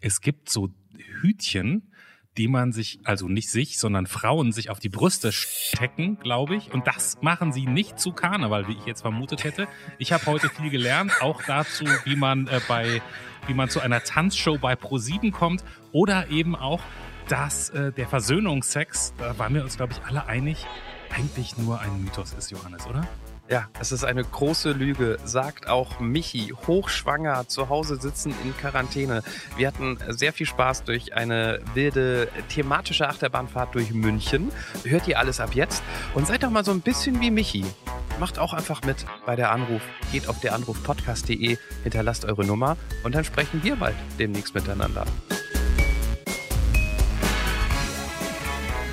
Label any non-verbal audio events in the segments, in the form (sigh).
es gibt so Hütchen, die man sich, also nicht sich, sondern Frauen sich auf die Brüste stecken, glaube ich. Und das machen sie nicht zu Karneval, wie ich jetzt vermutet hätte. Ich habe heute viel gelernt, auch dazu, wie man äh, bei, wie man zu einer Tanzshow bei Pro7 kommt oder eben auch, dass äh, der Versöhnungsex, da waren wir uns, glaube ich, alle einig, eigentlich nur ein Mythos ist, Johannes, oder? Ja, es ist eine große Lüge, sagt auch Michi, hochschwanger, zu Hause sitzen in Quarantäne. Wir hatten sehr viel Spaß durch eine wilde thematische Achterbahnfahrt durch München. Hört ihr alles ab jetzt und seid doch mal so ein bisschen wie Michi. Macht auch einfach mit bei der Anruf. Geht auf der Anrufpodcast.de, hinterlasst eure Nummer und dann sprechen wir bald demnächst miteinander.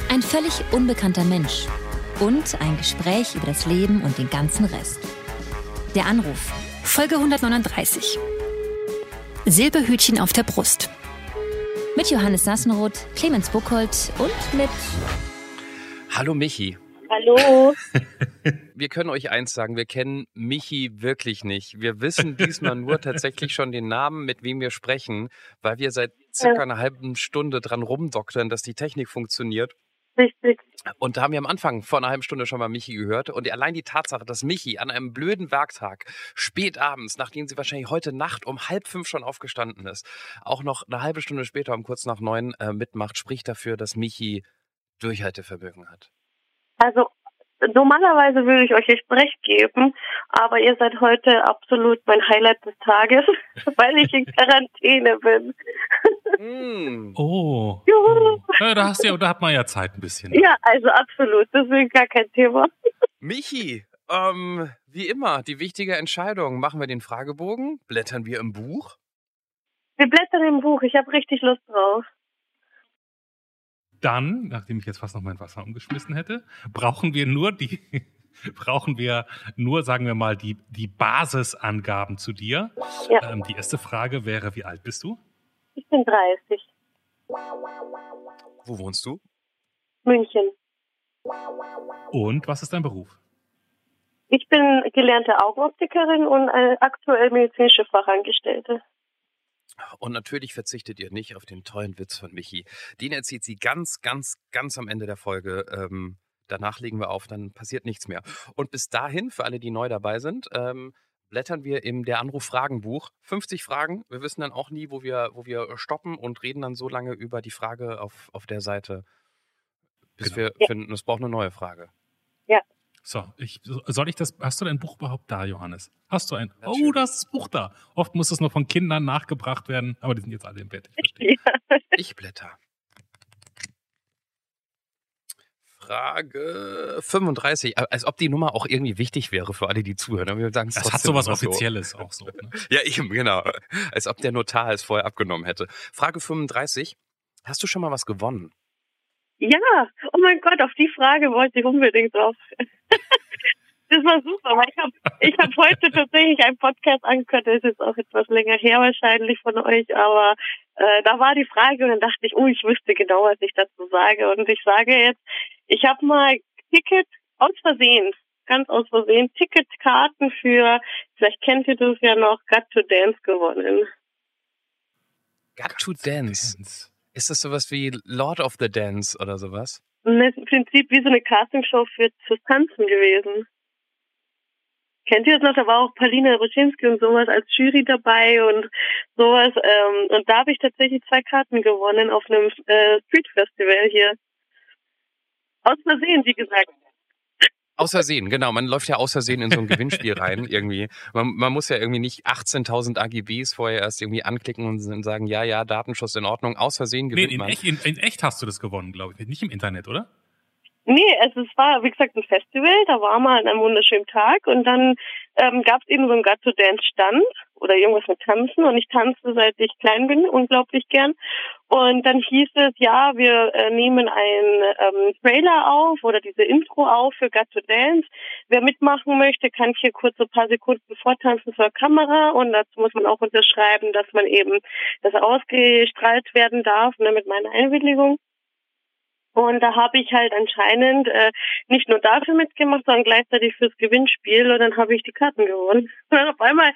Ein völlig unbekannter Mensch und ein Gespräch über das Leben und den ganzen Rest. Der Anruf. Folge 139. Silberhütchen auf der Brust. Mit Johannes Sassenroth, Clemens Buchholz und mit. Hallo Michi. Hallo. (laughs) Wir können euch eins sagen, wir kennen Michi wirklich nicht. Wir wissen diesmal nur tatsächlich schon den Namen, mit wem wir sprechen, weil wir seit circa einer halben Stunde dran rumdoktern, dass die Technik funktioniert. Richtig. Und da haben wir am Anfang vor einer halben Stunde schon mal Michi gehört. Und allein die Tatsache, dass Michi an einem blöden Werktag spät abends, nachdem sie wahrscheinlich heute Nacht um halb fünf schon aufgestanden ist, auch noch eine halbe Stunde später um kurz nach neun äh, mitmacht, spricht dafür, dass Michi Durchhaltevermögen hat. Also normalerweise würde ich euch echt recht geben, aber ihr seid heute absolut mein Highlight des Tages, (laughs) weil ich in Quarantäne bin. Mm. Oh. Juhu. Ja, da, hast du ja, da hat man ja Zeit ein bisschen. Ja, also absolut, deswegen gar kein Thema. Michi, ähm, wie immer, die wichtige Entscheidung. Machen wir den Fragebogen? Blättern wir im Buch? Wir blättern im Buch, ich habe richtig Lust drauf. Dann, nachdem ich jetzt fast noch mein Wasser umgeschmissen hätte, brauchen wir nur die, (laughs) brauchen wir nur, sagen wir mal, die, die Basisangaben zu dir. Ja. Ähm, die erste Frage wäre, wie alt bist du? Ich bin 30. Wo wohnst du? München. Und was ist dein Beruf? Ich bin gelernte Augenoptikerin und äh, aktuell medizinische Fachangestellte. Und natürlich verzichtet ihr nicht auf den tollen Witz von Michi. Den erzählt sie ganz, ganz, ganz am Ende der Folge. Ähm, danach legen wir auf, dann passiert nichts mehr. Und bis dahin, für alle, die neu dabei sind, ähm, blättern wir im Der Anruf-Fragenbuch 50 Fragen. Wir wissen dann auch nie, wo wir, wo wir stoppen und reden dann so lange über die Frage auf, auf der Seite, bis Genau. wir Ja. finden, es braucht eine neue Frage. So, ich, soll ich das, hast du dein Buch überhaupt da, Johannes? Hast du ein? Oh, Natürlich. da ist das Buch da. Oft muss es nur von Kindern nachgebracht werden, aber die sind jetzt alle im Bett. Ich verstehe. (laughs) Ja. Ich blätter. Frage 35. Als ob die Nummer auch irgendwie wichtig wäre für alle, die zuhören. Aber wir sagen es Das hat sowas so. Offizielles auch so. Ne? (laughs) Ja, eben, genau. Als ob der Notar es vorher abgenommen hätte. Frage 35. Hast du schon mal was gewonnen? Ja, oh mein Gott, auf die Frage wollte ich unbedingt drauf. (laughs) das war super, weil ich habe ich hab heute tatsächlich einen Podcast angehört, der ist auch etwas länger her wahrscheinlich von euch, aber äh, da war die Frage und dann dachte ich, oh, ich wüsste genau, was ich dazu sage. Und ich sage jetzt, ich habe mal Ticket aus Versehen, ganz aus Versehen, Ticketkarten für, vielleicht kennt ihr das ja noch, Got to Dance gewonnen. Got to Dance. Ist das sowas wie Lord of the Dance oder sowas? Das ist im Prinzip wie so eine Castingshow für fürs Tanzen gewesen. Kennt ihr das noch? Da war auch Paulina Roschinski und sowas als Jury dabei und sowas. Ähm, und da habe ich tatsächlich zwei Karten gewonnen auf einem äh, Street Festival hier. Aus Versehen, wie gesagt. Aus Versehen, genau. Man läuft ja aus Versehen in so ein Gewinnspiel rein irgendwie. Man, man muss ja irgendwie nicht 18.000 AGBs vorher erst irgendwie anklicken und sagen, ja, ja, Datenschutz in Ordnung. Aus Versehen Nee, gewinnt in man. echt, in, in echt hast du das gewonnen, glaube ich. Nicht im Internet, oder? Nee, also es war, wie gesagt, ein Festival, da war mal an einem wunderschönen Tag und dann ähm, gab es eben so einen Got to Dance Stand oder irgendwas mit Tanzen und ich tanze seit ich klein bin, unglaublich gern. Und dann hieß es, ja, wir äh, nehmen einen ähm, Trailer auf oder diese Intro auf für Got to Dance. Wer mitmachen möchte, kann hier kurz so ein paar Sekunden vortanzen zur Kamera und dazu muss man auch unterschreiben, dass man eben das ausgestrahlt werden darf, ne, mit meiner Einwilligung. Und da habe ich halt anscheinend äh, nicht nur dafür mitgemacht, sondern gleichzeitig fürs Gewinnspiel. Und dann habe ich die Karten gewonnen. (laughs) Und dann auf einmal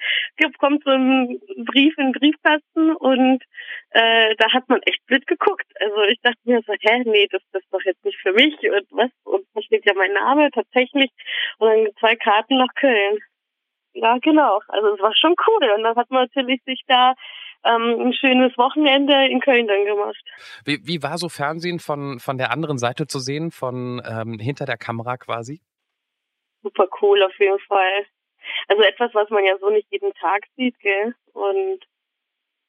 kommt so ein Brief in den Briefkasten und äh, da hat man echt blöd geguckt. Also ich dachte mir so, hä, nee, das, das ist doch jetzt nicht für mich. Und was? Und da steht ja mein Name tatsächlich. Und dann zwei Karten nach Köln. Ja, genau. Also es war schon cool. Und dann hat man natürlich sich da ähm, ein schönes Wochenende in Köln dann gemacht. Wie, wie war so Fernsehen von, von der anderen Seite zu sehen, von ähm, hinter der Kamera quasi? Super cool auf jeden Fall. Also etwas, was man ja so nicht jeden Tag sieht, gell? Und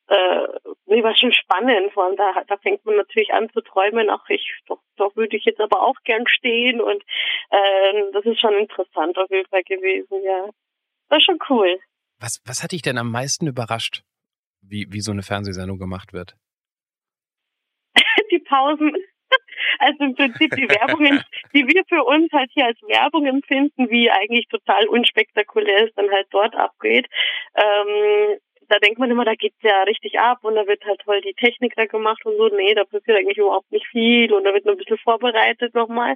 äh, nee, war schon spannend. Vor allem da, da fängt man natürlich an zu träumen, ach ich, doch, doch würde ich jetzt aber auch gern stehen und äh, das ist schon interessant auf jeden Fall gewesen, ja. War schon cool. Was, was hat dich denn am meisten überrascht? Wie, wie so eine Fernsehsendung gemacht wird? (laughs) die Pausen. Also im Prinzip die Werbungen, (laughs) die wir für uns halt hier als Werbung empfinden, wie eigentlich total unspektakulär es dann halt dort abgeht. Ähm, da denkt man immer, da geht's ja richtig ab und da wird halt toll die Technik da gemacht und so. Nee, da passiert eigentlich überhaupt nicht viel und da wird nur ein bisschen vorbereitet nochmal.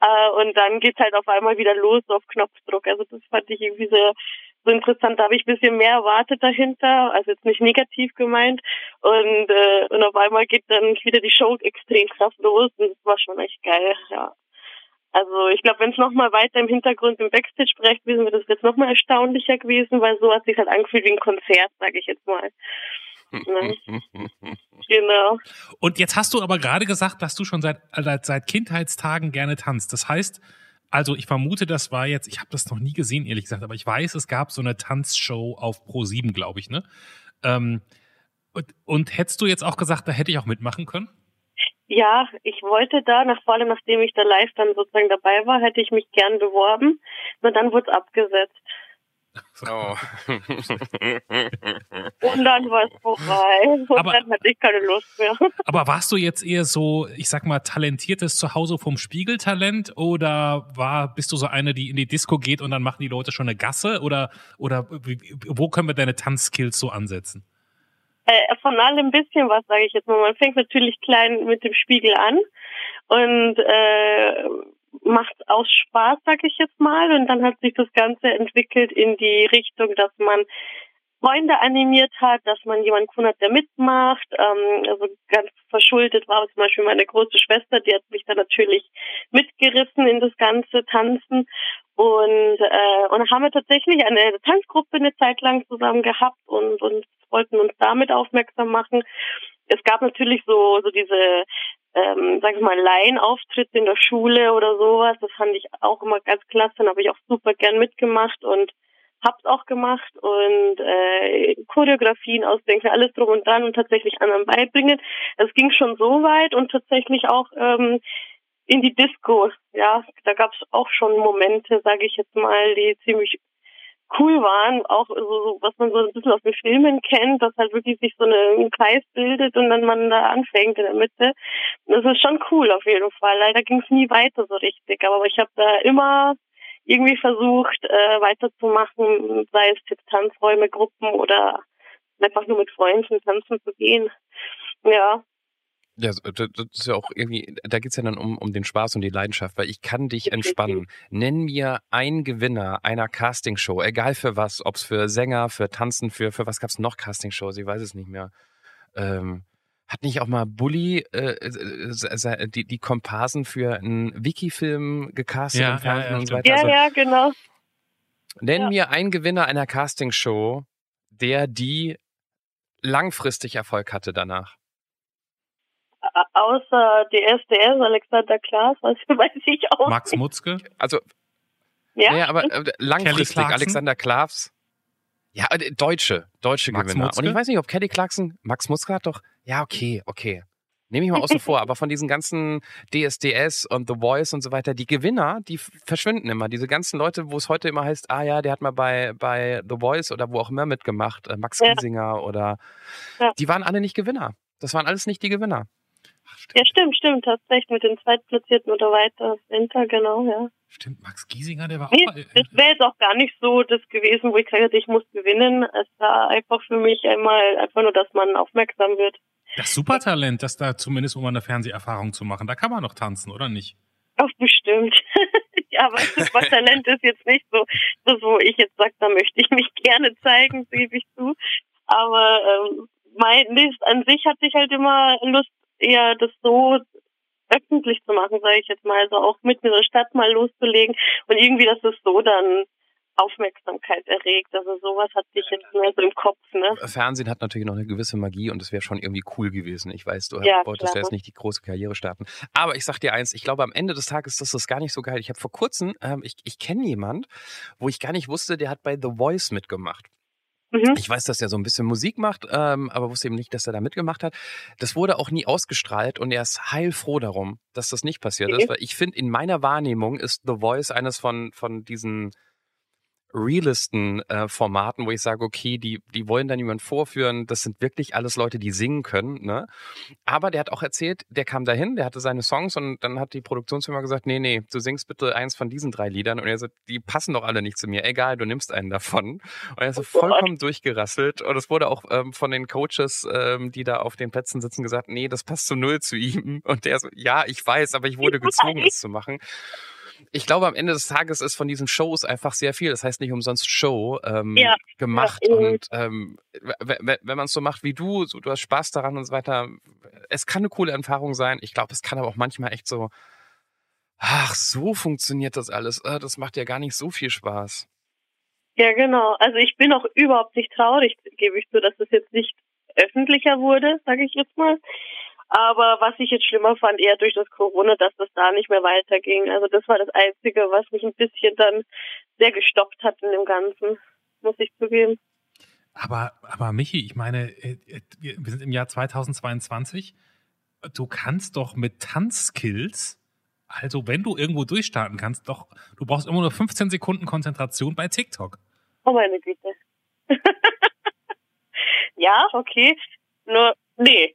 Äh, und dann geht's halt auf einmal wieder los auf Knopfdruck. Also das fand ich irgendwie sehr, so interessant. Da habe ich ein bisschen mehr erwartet dahinter, also jetzt nicht negativ gemeint. Und, äh, und auf einmal geht dann wieder die Show extrem krass los und das war schon echt geil, ja. Also ich glaube, wenn es nochmal weiter im Hintergrund im Backstage-Bereich gewesen wäre, das jetzt nochmal erstaunlicher gewesen, weil so hat sich halt angefühlt wie ein Konzert, sage ich jetzt mal. Ne? (laughs) genau. Und jetzt hast du aber gerade gesagt, dass du schon seit, seit Kindheitstagen gerne tanzt. Das heißt, also ich vermute, das war jetzt, ich habe das noch nie gesehen, ehrlich gesagt, aber ich weiß, es gab so eine Tanzshow auf Pro7, glaube ich, ne? Ähm, und, und hättest du jetzt auch gesagt, da hätte ich auch mitmachen können? Ja, ich wollte da, nach, vor allem nachdem ich da live dann sozusagen dabei war, hätte ich mich gern beworben. Nur dann wurde es abgesetzt. (laughs) Oh. (laughs) und dann war es vorbei. Und aber, dann hatte ich keine Lust mehr. (laughs) Aber warst du jetzt eher so, ich sag mal, talentiertes Zuhause vom Spiegeltalent oder war, bist du so eine, die in die Disco geht und dann machen die Leute schon eine Gasse? Oder, oder wo können wir deine Tanzskills so ansetzen? Äh, von allem ein bisschen was, sage ich jetzt mal. Man fängt natürlich klein mit dem Spiegel an und äh, macht aus Spaß, sag ich jetzt mal. Und dann hat sich das Ganze entwickelt in die Richtung, dass man Freunde animiert hat, dass man jemanden gefunden hat, der mitmacht. Ähm, also ganz verschuldet war zum Beispiel meine große Schwester, die hat mich dann natürlich mitgerissen in das ganze Tanzen. Und, äh, und haben wir tatsächlich eine Tanzgruppe eine Zeit lang zusammen gehabt und, und wollten uns damit aufmerksam machen. Es gab natürlich so, so diese ähm, sag ich mal, Laienauftritt in der Schule oder sowas. Das fand ich auch immer ganz klasse. Dann habe ich auch super gern mitgemacht und hab's auch gemacht und äh, Choreografien ausdenken, alles drum und dran und tatsächlich anderen beibringen. Es ging schon so weit und tatsächlich auch ähm, in die Disco. Ja, da gab's auch schon Momente, sage ich jetzt mal, die ziemlich cool waren, auch so, was man so ein bisschen aus den Filmen kennt, dass halt wirklich sich so ein Kreis bildet und dann man da anfängt in der Mitte. Das ist schon cool auf jeden Fall. Leider ging es nie weiter so richtig, aber ich habe da immer irgendwie versucht, äh, weiterzumachen, sei es jetzt Tanzräume, Gruppen oder einfach nur mit Freunden tanzen zu gehen. Ja, ja, das ist ja auch irgendwie, da geht's ja dann um, um den Spaß und die Leidenschaft, weil ich kann dich entspannen. Nenn mir einen Gewinner einer Castingshow, egal für was, ob's für Sänger, für Tanzen, für, für was gab's noch Castingshows, ich weiß es nicht mehr. Ähm, hat nicht auch mal Bully äh, äh, die, die Komparsen für einen Wiki-Film gecastet ja, im Fernsehen ja, ja, und so weiter? Ja, also, ja, genau. Nenn mir einen Gewinner einer Castingshow, der die langfristig Erfolg hatte danach außer DSDS, Alexander Klaas, was (laughs) weiß ich auch. Max Mutzke? Also, ja, ja aber äh, langfristig Alexander Klaas. Ja, äh, Deutsche, deutsche Max Gewinner. Mutzke? Und ich weiß nicht, ob Kelly Clarkson, Max Mutzke hat doch, ja, okay, okay. Nehme ich mal außen vor, (laughs) aber von diesen ganzen DSDS und The Voice und so weiter, die Gewinner, die verschwinden immer. Diese ganzen Leute, wo es heute immer heißt, ah ja, der hat mal bei, bei The Voice oder wo auch immer mitgemacht, äh, Max Giesinger oder ja. die waren alle nicht Gewinner. Das waren alles nicht die Gewinner. Ja, stimmt, stimmt. Hast recht mit den Zweitplatzierten oder weiter. Winter, genau, ja. Stimmt, Max Giesinger, der war nee, auch. Das wäre jetzt auch gar nicht so das gewesen, wo ich gesagt hätte, ich muss gewinnen. Es war einfach für mich einmal einfach nur, dass man aufmerksam wird. Das Supertalent, das da zumindest um eine Fernseherfahrung zu machen, da kann man noch tanzen, oder nicht? Auch bestimmt. (laughs) ja, aber Supertalent ist jetzt nicht so, das, wo ich jetzt sage, da möchte ich mich gerne zeigen, gebe ich zu. Aber ähm, mein List an sich hatte ich halt immer Lust, eher das so öffentlich zu machen, sage ich jetzt mal, also auch mit einer Stadt mal loszulegen und irgendwie, dass es so dann Aufmerksamkeit erregt. Also sowas hatte ich jetzt mehr so im Kopf. Ne? Fernsehen hat natürlich noch eine gewisse Magie und es wäre schon irgendwie cool gewesen. Ich weiß, du Ja, wolltest ja jetzt nicht die große Karriere starten. Aber ich sag dir eins, ich glaube, am Ende des Tages ist das gar nicht so geil. Ich habe vor kurzem, ähm, ich, ich kenne jemand, wo ich gar nicht wusste, der hat bei The Voice mitgemacht. Mhm. Ich weiß, dass er so ein bisschen Musik macht, ähm, aber wusste eben nicht, dass er da mitgemacht hat. Das wurde auch nie ausgestrahlt und er ist heilfroh darum, dass das nicht passiert Okay. ist, weil ich finde, in meiner Wahrnehmung ist The Voice eines von, von diesen realisten äh, Formaten, wo ich sage, okay, die, die wollen da niemand vorführen, das sind wirklich alles Leute, die singen können, ne? Aber der hat auch erzählt, der kam dahin, der hatte seine Songs und dann hat die Produktionsfirma gesagt, nee, nee, du singst bitte eins von diesen drei Liedern. Und er so, die passen doch alle nicht zu mir, egal, du nimmst einen davon. Und er ist so Oh vollkommen durchgerasselt. Und es wurde auch ähm, von den Coaches, ähm, die da auf den Plätzen sitzen, gesagt, nee, das passt zu null zu ihm. Und der so, ja, ich weiß, aber ich wurde gezwungen, es zu machen ich glaube, am Ende des Tages ist von diesen Shows einfach sehr viel, das heißt nicht umsonst Show, ähm, Ja, gemacht. ja, und ähm, wenn man es so macht wie du, so, du hast Spaß daran und so weiter, es kann eine coole Erfahrung sein. Ich glaube, es kann aber auch manchmal echt so, ach, so funktioniert das alles. Äh, das macht ja gar nicht so viel Spaß. Ja, genau. Also ich bin auch überhaupt nicht traurig, gebe ich zu, dass es jetzt nicht öffentlicher wurde, sage ich jetzt mal. Aber was ich jetzt schlimmer fand, eher durch das Corona, dass das da nicht mehr weiterging. Also das war das Einzige, was mich ein bisschen dann sehr gestoppt hat in dem Ganzen, muss ich zugeben. Aber, aber Michi, ich meine, äh, äh, wir wir sind im Jahr 2022. Du kannst doch mit Tanzskills, also wenn du irgendwo durchstarten kannst, doch, du brauchst immer nur 15 Sekunden Konzentration bei TikTok. Oh meine Güte. (laughs) ja, okay. Nur, nee.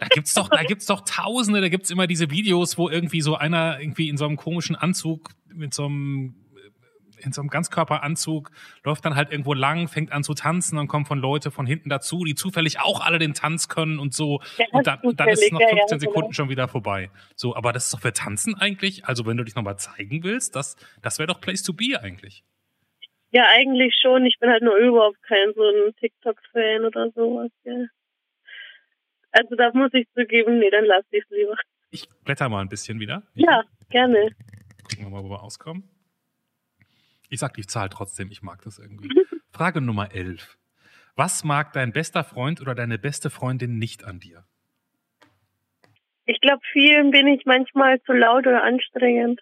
Da gibt's doch, da gibt's doch Tausende, da gibt's immer diese Videos, wo irgendwie so einer irgendwie in so einem komischen Anzug mit so einem in so einem Ganzkörperanzug läuft dann halt irgendwo lang, fängt an zu tanzen, dann kommen von Leute von hinten dazu, die zufällig auch alle den Tanz können und so. Ja, Und dann, zufällig, dann ist es nach ja, ja, 15 genau. Sekunden schon wieder vorbei. So, aber das ist doch für Tanzen eigentlich. Also wenn du dich nochmal zeigen willst, das, das wäre doch Place to be eigentlich. Ja, eigentlich schon. Ich bin halt nur überhaupt kein so ein TikTok-Fan oder sowas, ja. Also da muss ich zugeben, nee, dann lass ich es lieber. Ich blätter mal ein bisschen wieder. Ja, gerne. Gucken wir mal, wo wir auskommen. Ich sag die Zahl trotzdem, ich mag das irgendwie. (laughs) Frage Nummer 11. Was mag dein bester Freund oder deine beste Freundin nicht an dir? Ich glaube, vielen bin ich manchmal zu laut oder anstrengend.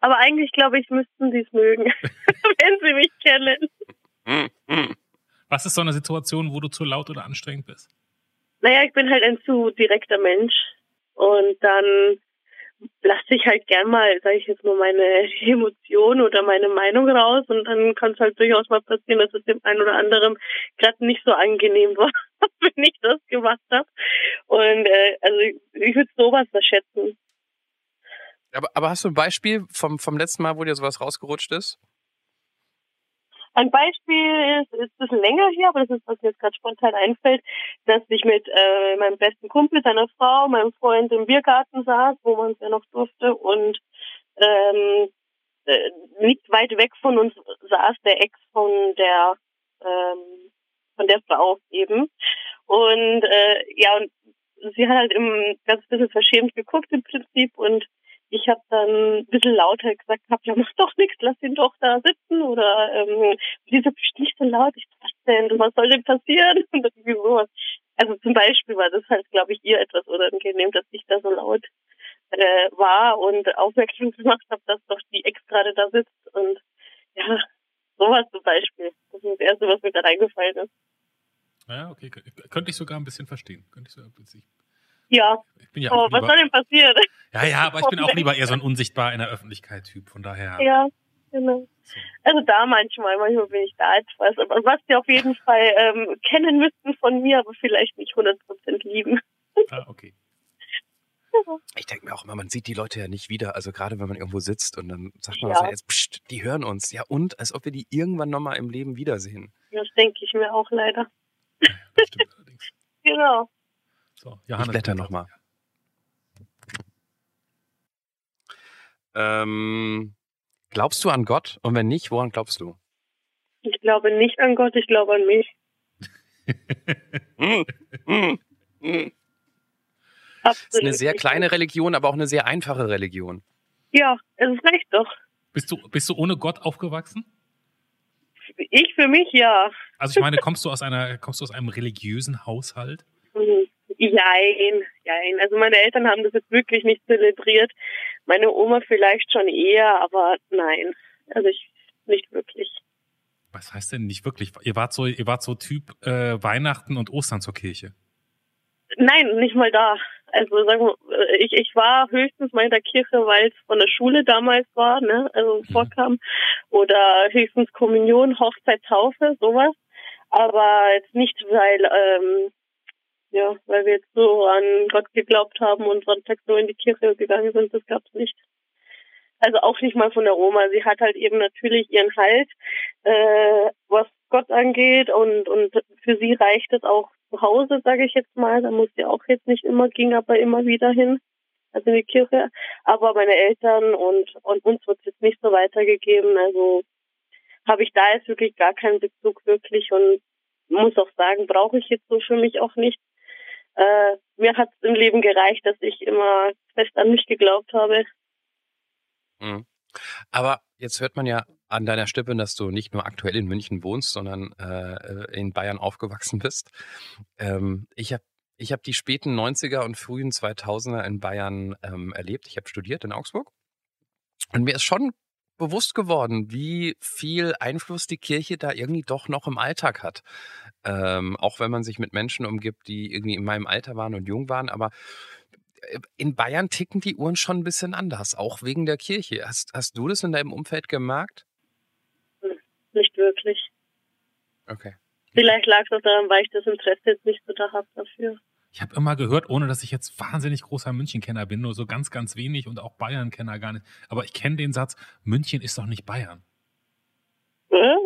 Aber eigentlich glaube ich, müssten sie es mögen, (laughs) wenn sie mich kennen. Was ist so eine Situation, wo du zu laut oder anstrengend bist? Naja, ich bin halt ein zu direkter Mensch. Und dann lasse ich halt gern mal, sage ich jetzt mal, meine (laughs) Emotionen oder meine Meinung raus. Und dann kann es halt durchaus mal passieren, dass es dem einen oder anderen gerade nicht so angenehm (laughs) war, wenn ich das gemacht habe. Und äh, also ich, ich würde sowas verschätzen. Aber, aber hast du ein Beispiel vom, vom letzten Mal, wo dir sowas rausgerutscht ist? Ein Beispiel ist, ist ein bisschen länger hier, aber das ist, was mir jetzt gerade spontan einfällt, dass ich mit äh, meinem besten Kumpel, seiner Frau, meinem Freund im Biergarten saß, wo man es ja noch durfte und ähm, äh, nicht weit weg von uns saß der Ex von der ähm, von der Frau eben. Und äh, ja und sie hat halt im ganz bisschen verschämt geguckt im Prinzip und ich habe dann ein bisschen lauter gesagt, hab, ja mach doch nichts, lass ihn doch da sitzen oder ähm, wieso bist du laut? Ich was denn, was soll denn passieren? (laughs) Und irgendwie sowas. Also zum Beispiel war das halt, glaube ich, ihr etwas unangenehm, dass ich da so laut äh, war und aufmerksam gemacht habe, dass doch die Ex gerade da sitzt und ja, sowas zum Beispiel. Das ist das Erste, was mir gerade eingefallen ist. Ja, okay. kö- Könnte ich sogar ein bisschen verstehen. Könnte ich, sogar ein Ja, ich bin ja oh, auch was soll lieber, denn passieren? ja, ja, aber ich bin auch lieber eher so ein unsichtbar in der Öffentlichkeit Typ. Von daher. Ja, genau. So. Also da manchmal, manchmal bin ich da etwas. Aber was die auf jeden Fall ähm, kennen müssten von mir, aber vielleicht nicht 100% lieben. Ah, okay. Ich denke mir auch immer, man sieht die Leute ja nicht wieder. Also gerade wenn man irgendwo sitzt und dann sagt man Ja. so, jetzt, pst, die hören uns. Ja und? Als ob wir die irgendwann nochmal im Leben wiedersehen. Das denke ich mir auch leider. Das (laughs) genau. So, Ich blätter noch mal. Ähm, glaubst du an Gott? Und wenn nicht, woran glaubst du? Ich glaube nicht an Gott, ich glaube an mich. (laughs) Das ist Absolut. eine sehr kleine Religion, aber auch eine sehr einfache Religion. Ja, es reicht doch. Bist du, bist du ohne Gott aufgewachsen? Ich für mich ja. Also ich meine, (laughs) kommst du aus einer, kommst du aus einem religiösen Haushalt? Hm, Jein, jein. Also meine Eltern haben das jetzt wirklich nicht zelebriert. Meine Oma vielleicht schon eher, aber nein. Also ich nicht wirklich. Was heißt denn nicht wirklich? Ihr wart so, ihr wart so Typ äh, Weihnachten und Ostern zur Kirche. Nein, nicht mal da. Also sagen wir, äh, ich, ich war höchstens mal in der Kirche, weil es von der Schule damals war, ne, also vorkam. Oder höchstens Kommunion, Hochzeit, Taufe, sowas. Aber jetzt nicht, weil, ähm, ja, weil wir jetzt so an Gott geglaubt haben und sonntags nur in die Kirche gegangen sind, das gab's nicht. Also auch nicht mal von der Oma. Sie hat halt eben natürlich ihren Halt, äh, was Gott angeht und und für sie reicht es auch zu Hause, sage ich jetzt mal. Da muss sie auch jetzt nicht immer, ging aber immer wieder hin, also in die Kirche. Aber meine Eltern und und uns wird es jetzt nicht so weitergegeben. Also habe ich da jetzt wirklich gar keinen Bezug wirklich und muss auch sagen, brauche ich jetzt so für mich auch nicht. Äh, mir hat es im Leben gereicht, dass ich immer fest an mich geglaubt habe. Mhm. Aber jetzt hört man ja an deiner Stimme, dass du nicht nur aktuell in München wohnst, sondern äh, in Bayern aufgewachsen bist. Ähm, ich habe ich hab die späten 90er und frühen 2000er in Bayern ähm, erlebt. Ich habe studiert in Augsburg. Und mir ist schon bewusst geworden, wie viel Einfluss die Kirche da irgendwie doch noch im Alltag hat. Ähm, auch wenn man sich mit Menschen umgibt, die irgendwie in meinem Alter waren und jung waren. Aber äh, in Bayern ticken die Uhren schon ein bisschen anders, auch wegen der Kirche. Hast, hast du das in deinem Umfeld gemerkt? Nicht wirklich. Okay. Vielleicht lag es auch daran, weil ich das Interesse jetzt nicht so da habe dafür. Ich habe immer gehört, ohne dass ich jetzt wahnsinnig großer München-Kenner bin, nur so ganz, ganz wenig und auch Bayern-Kenner gar nicht. Aber ich kenne den Satz, München ist doch nicht Bayern.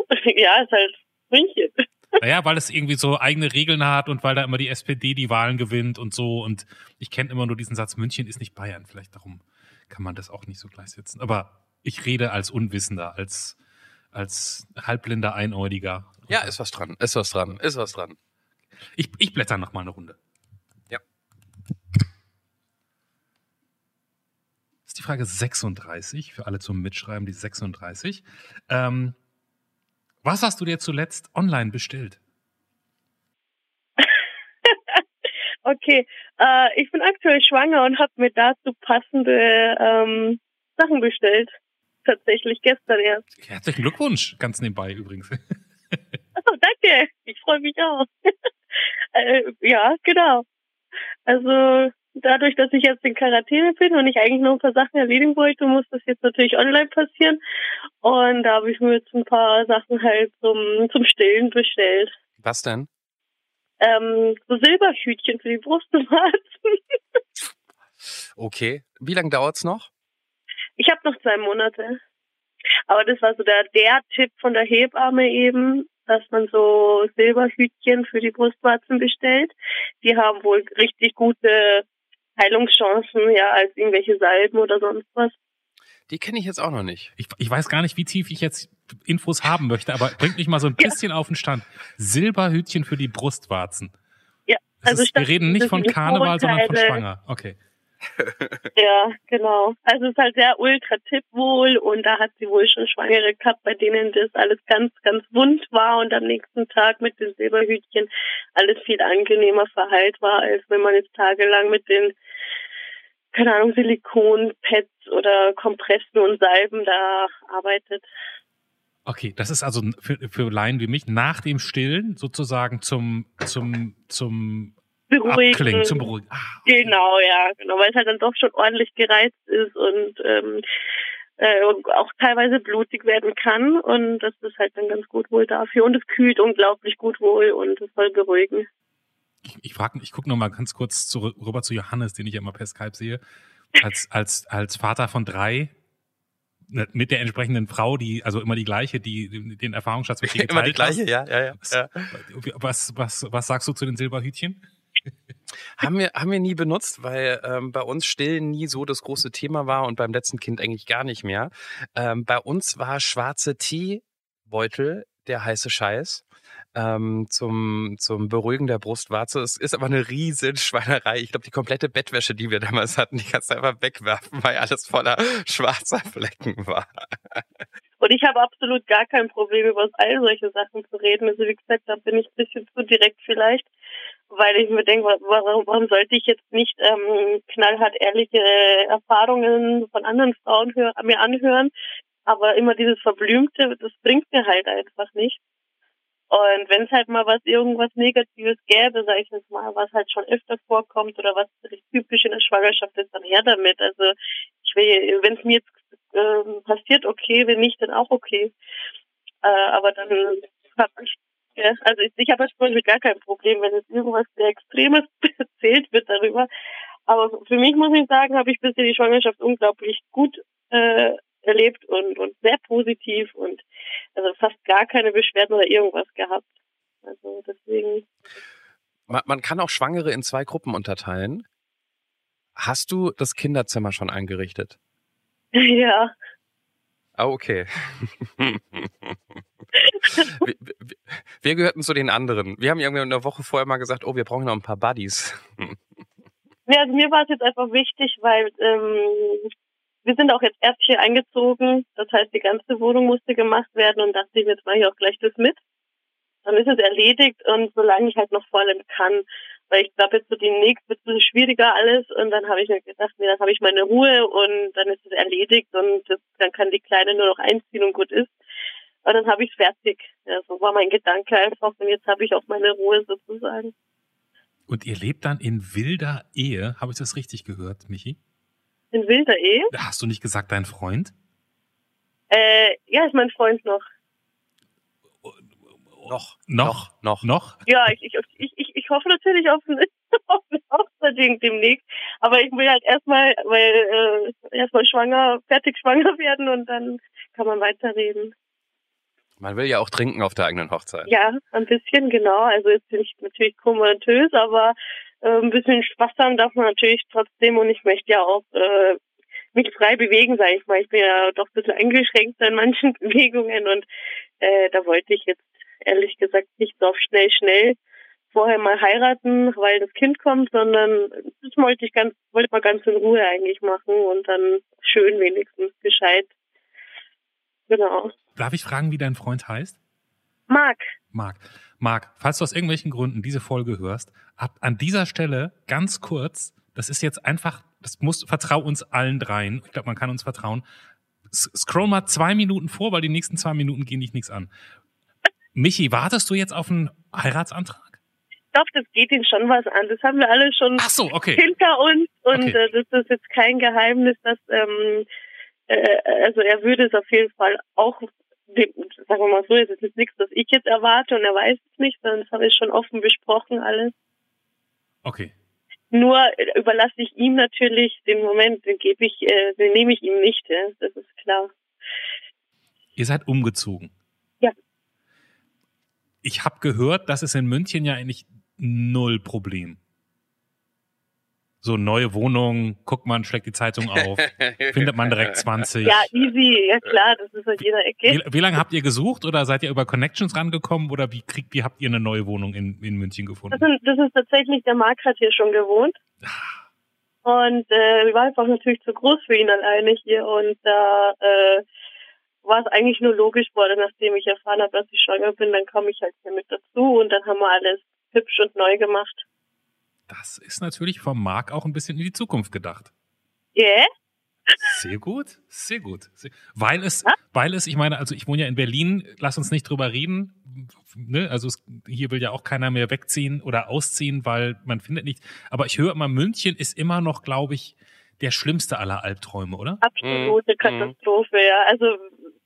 (laughs) Ja, ist halt München. Naja, weil es irgendwie so eigene Regeln hat und weil da immer die SPD die Wahlen gewinnt und so. Und ich kenne immer nur diesen Satz, München ist nicht Bayern. Vielleicht darum kann man das auch nicht so gleichsetzen. Aber ich rede als Unwissender, als, als halbblinder Einäugiger. Ja, ist was dran, ist was dran, ist was dran. Ich, ich blätter noch mal eine Runde. Ja. Das ist die Frage 36, für alle zum Mitschreiben, die 36. Ähm, was hast du dir zuletzt online bestellt? (laughs) Okay, äh, ich bin aktuell schwanger und habe mir dazu passende ähm, Sachen bestellt. Tatsächlich gestern erst. Herzlichen Glückwunsch, ganz nebenbei übrigens. (laughs) Achso, danke. Ich freue mich auch. (laughs) äh, ja, genau. Also dadurch, dass ich jetzt in Quarantäne bin und ich eigentlich noch ein paar Sachen erledigen wollte, muss das jetzt natürlich online passieren. Und da habe ich mir jetzt ein paar Sachen halt zum, zum Stillen bestellt. Was denn? Ähm, so Silberhütchen für die Brustwarzen. (laughs) Okay. Wie lange dauert's noch? Ich habe noch zwei Monate. Aber das war so der, der Tipp von der Hebamme eben, dass man so Silberhütchen für die Brustwarzen bestellt. Die haben wohl richtig gute Heilungschancen, ja, als irgendwelche Salben oder sonst was. Die kenne ich jetzt auch noch nicht. Ich, ich weiß gar nicht, wie tief ich jetzt Infos haben möchte, aber bringt mich mal so ein (laughs) bisschen auf den Stand. Silberhütchen für die Brustwarzen. Ja, Das also ist, wir reden nicht von Karneval, sondern von. Schwanger. Okay. (laughs) Ja, genau. Also es ist halt sehr ultra-tipp wohl und da hat sie wohl schon Schwangere gehabt, bei denen das alles ganz, ganz wund war und am nächsten Tag mit den Silberhütchen alles viel angenehmer verheilt war, als wenn man jetzt tagelang mit den, keine Ahnung, Silikon-Pads oder Kompressen und Salben da arbeitet. Okay, das ist also für, für Laien wie mich nach dem Stillen sozusagen zum, zum, zum Beruhigen. Abklingen, zum Beruhigen. Ah, okay. Genau, ja, genau, weil es halt dann doch schon ordentlich gereizt ist und ähm, äh, und auch teilweise blutig werden kann und das ist halt dann ganz gut wohl dafür und es kühlt unglaublich gut wohl und es soll beruhigen. Ich, ich frage, ich gucke noch mal ganz kurz zu, rüber zu Johannes, den ich ja immer per Skype sehe. Als, als, als Vater von drei, ne, mit der entsprechenden Frau, die, also immer die gleiche, die den Erfahrungsschatz mit (laughs) dir Immer die geteilt gleiche, hast. ja, ja, ja. ja. Was, was, was sagst du zu den Silberhütchen? (laughs) haben wir, haben wir nie benutzt, weil ähm, bei uns Stillen nie so das große Thema war und beim letzten Kind eigentlich gar nicht mehr. Ähm, bei uns war schwarze Teebeutel der heiße Scheiß ähm, zum, zum Beruhigen der Brustwarze. Es ist aber eine riesen Schweinerei. Ich glaube, die komplette Bettwäsche, die wir damals hatten, die kannst du einfach wegwerfen, weil alles voller schwarzer Flecken war. Und ich habe absolut gar kein Problem, über all solche Sachen zu reden. Also wie gesagt, da bin ich ein bisschen zu direkt vielleicht, weil ich mir denke, warum, warum sollte ich jetzt nicht ähm, knallhart ehrliche Erfahrungen von anderen Frauen hör, mir anhören, aber immer dieses Verblümte, das bringt mir halt einfach nicht. Und wenn es halt mal was irgendwas Negatives gäbe, sage ich jetzt mal, was halt schon öfter vorkommt oder was typisch in der Schwangerschaft ist, dann her damit. Also ich will, wenn es mir jetzt äh, passiert, okay, wenn nicht, dann auch okay. Äh, aber dann hab ich, ja, also ich, ich habe zum Beispiel gar kein Problem, wenn es irgendwas sehr Extremes (laughs) erzählt wird darüber. Aber für mich muss ich sagen, habe ich bisher die Schwangerschaft unglaublich gut äh, erlebt und, und sehr positiv und also fast gar keine Beschwerden oder irgendwas gehabt. Also deswegen. Man, man kann auch Schwangere in zwei Gruppen unterteilen. Hast du das Kinderzimmer schon eingerichtet? (laughs) Ja. Ah, okay. (laughs) wir, wir, gehörten zu den anderen. Wir haben irgendwie eine Woche vorher mal gesagt, oh, wir brauchen noch ein paar Buddies. (laughs) ja, also mir war es jetzt einfach wichtig, weil ähm, wir sind auch jetzt erst hier eingezogen. Das heißt, die ganze Wohnung musste gemacht werden und dachte ich, jetzt mache ich auch gleich das mit. Dann ist es erledigt und solange ich halt noch vor allem kann, weil ich glaube, jetzt so demnächst wird es schwieriger alles und dann habe ich mir gedacht, nee, dann habe ich meine Ruhe und dann ist es erledigt und das, dann kann die Kleine nur noch einziehen und gut ist. Und dann habe ich es fertig. Ja, so war mein Gedanke einfach und jetzt habe ich auch meine Ruhe sozusagen. Und ihr lebt dann in wilder Ehe, habe ich das richtig gehört, Michi? In wilder Ehe? Hast du nicht gesagt, dein Freund? Äh, ja, ist mein Freund noch. Noch. Noch? Noch? Noch? Ja, ich, ich, ich, ich hoffe natürlich auf eine, (laughs) auf eine Hochzeit demnächst. Aber ich will halt erstmal, weil äh, erstmal schwanger, fertig schwanger (laughs) werden und dann kann man weiterreden. Man will ja auch trinken auf der eigenen Hochzeit. Ja, ein bisschen, genau. Also jetzt bin ich natürlich komatös, aber äh, ein bisschen Spaß haben darf man natürlich trotzdem und ich möchte ja auch äh, mich frei bewegen, sage ich mal. Ich bin ja doch ein bisschen eingeschränkt in manchen (laughs) Bewegungen und äh, da wollte ich jetzt ehrlich gesagt nicht so auf schnell, schnell vorher mal heiraten, weil das Kind kommt, sondern das wollte ich ganz, wollte mal ganz in Ruhe eigentlich machen und dann schön wenigstens gescheit. Genau. Darf ich fragen, wie dein Freund heißt? Marc. Marc. Marc, falls du aus irgendwelchen Gründen diese Folge hörst, ab an dieser Stelle ganz kurz, das ist jetzt einfach, das muss, vertrau uns allen dreien. Ich glaube, man kann uns vertrauen. Scroll mal zwei Minuten vor, weil die nächsten zwei Minuten gehen dich nichts an. Michi, wartest du jetzt auf einen Heiratsantrag? Ich glaube, das geht ihn schon was an. Das haben wir alle schon so, okay. hinter uns und okay. äh, das ist jetzt kein Geheimnis, dass ähm, äh, also er würde es auf jeden Fall auch sagen wir mal so, es ist jetzt nichts, das ich jetzt erwarte und er weiß es nicht, sondern das habe ich schon offen besprochen alles. Okay. Nur überlasse ich ihm natürlich den Moment, den gebe ich, äh, den nehme ich ihm nicht, das ist klar. Ihr seid umgezogen. Ja. Ich habe gehört, das ist in München ja eigentlich null Problem so neue Wohnung, guckt man, schlägt die Zeitung auf, (laughs) findet man direkt 20. Ja, easy, ja klar, das ist halt jeder Ecke. Wie, wie, lange habt ihr gesucht oder seid ihr über Connections rangekommen oder wie kriegt, wie habt ihr eine neue Wohnung in, in München gefunden? Das, sind, das ist tatsächlich, der Marc hat hier schon gewohnt. Und äh, wir waren einfach natürlich zu groß für ihn alleine hier und da äh, war es eigentlich nur logisch worden, nachdem ich erfahren habe, dass ich schwanger bin, dann kam ich halt hier mit dazu und dann haben wir alles hübsch und neu gemacht. Das ist natürlich vom Marc auch ein bisschen in die Zukunft gedacht. Ja. Yeah. Sehr gut, sehr gut. Weil es, ja? weil es, ich meine, also ich wohne ja in Berlin, lass uns nicht drüber reden. Ne? Also es, hier will ja auch keiner mehr wegziehen oder ausziehen, weil man findet nicht. Aber ich höre immer, München ist immer noch, glaube ich, der schlimmste aller Albträume, oder? Absolute mhm. Katastrophe, ja. Also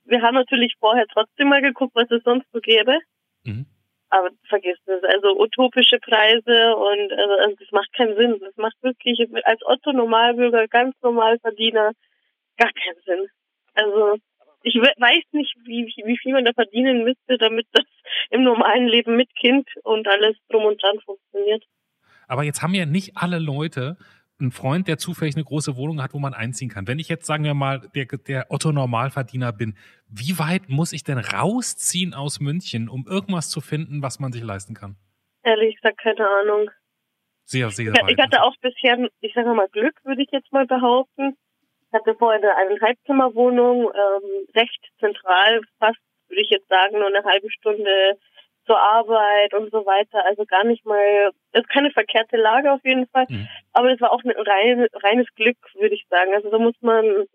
wir haben natürlich vorher trotzdem mal geguckt, was es sonst so gäbe. Mhm. Aber vergiss es. Also utopische Preise und also, also das macht keinen Sinn. Das macht wirklich als Otto Normalbürger, ganz normal Verdiener, gar keinen Sinn. Also ich weiß nicht, wie, wie viel man da verdienen müsste, damit das im normalen Leben mit Kind und alles drum und dran funktioniert. Aber jetzt haben ja nicht alle Leute einen Freund, der zufällig eine große Wohnung hat, wo man einziehen kann. Wenn ich jetzt, sagen wir mal, der, der Otto Normalverdiener bin, wie weit muss ich denn rausziehen aus München, um irgendwas zu finden, was man sich leisten kann? Ehrlich gesagt, keine Ahnung. Sehr, sehr weit. ich hatte auch bisher, ich sage mal Glück, würde ich jetzt mal behaupten. Ich hatte vorher eine Eineinhalbzimmerwohnung, ähm, recht zentral, fast, würde ich jetzt sagen, nur eine halbe Stunde zur Arbeit und so weiter. Also gar nicht mal, ist keine verkehrte Lage auf jeden Fall. Mhm. Aber es war auch ein rein, reines Glück, würde ich sagen. Also da muss man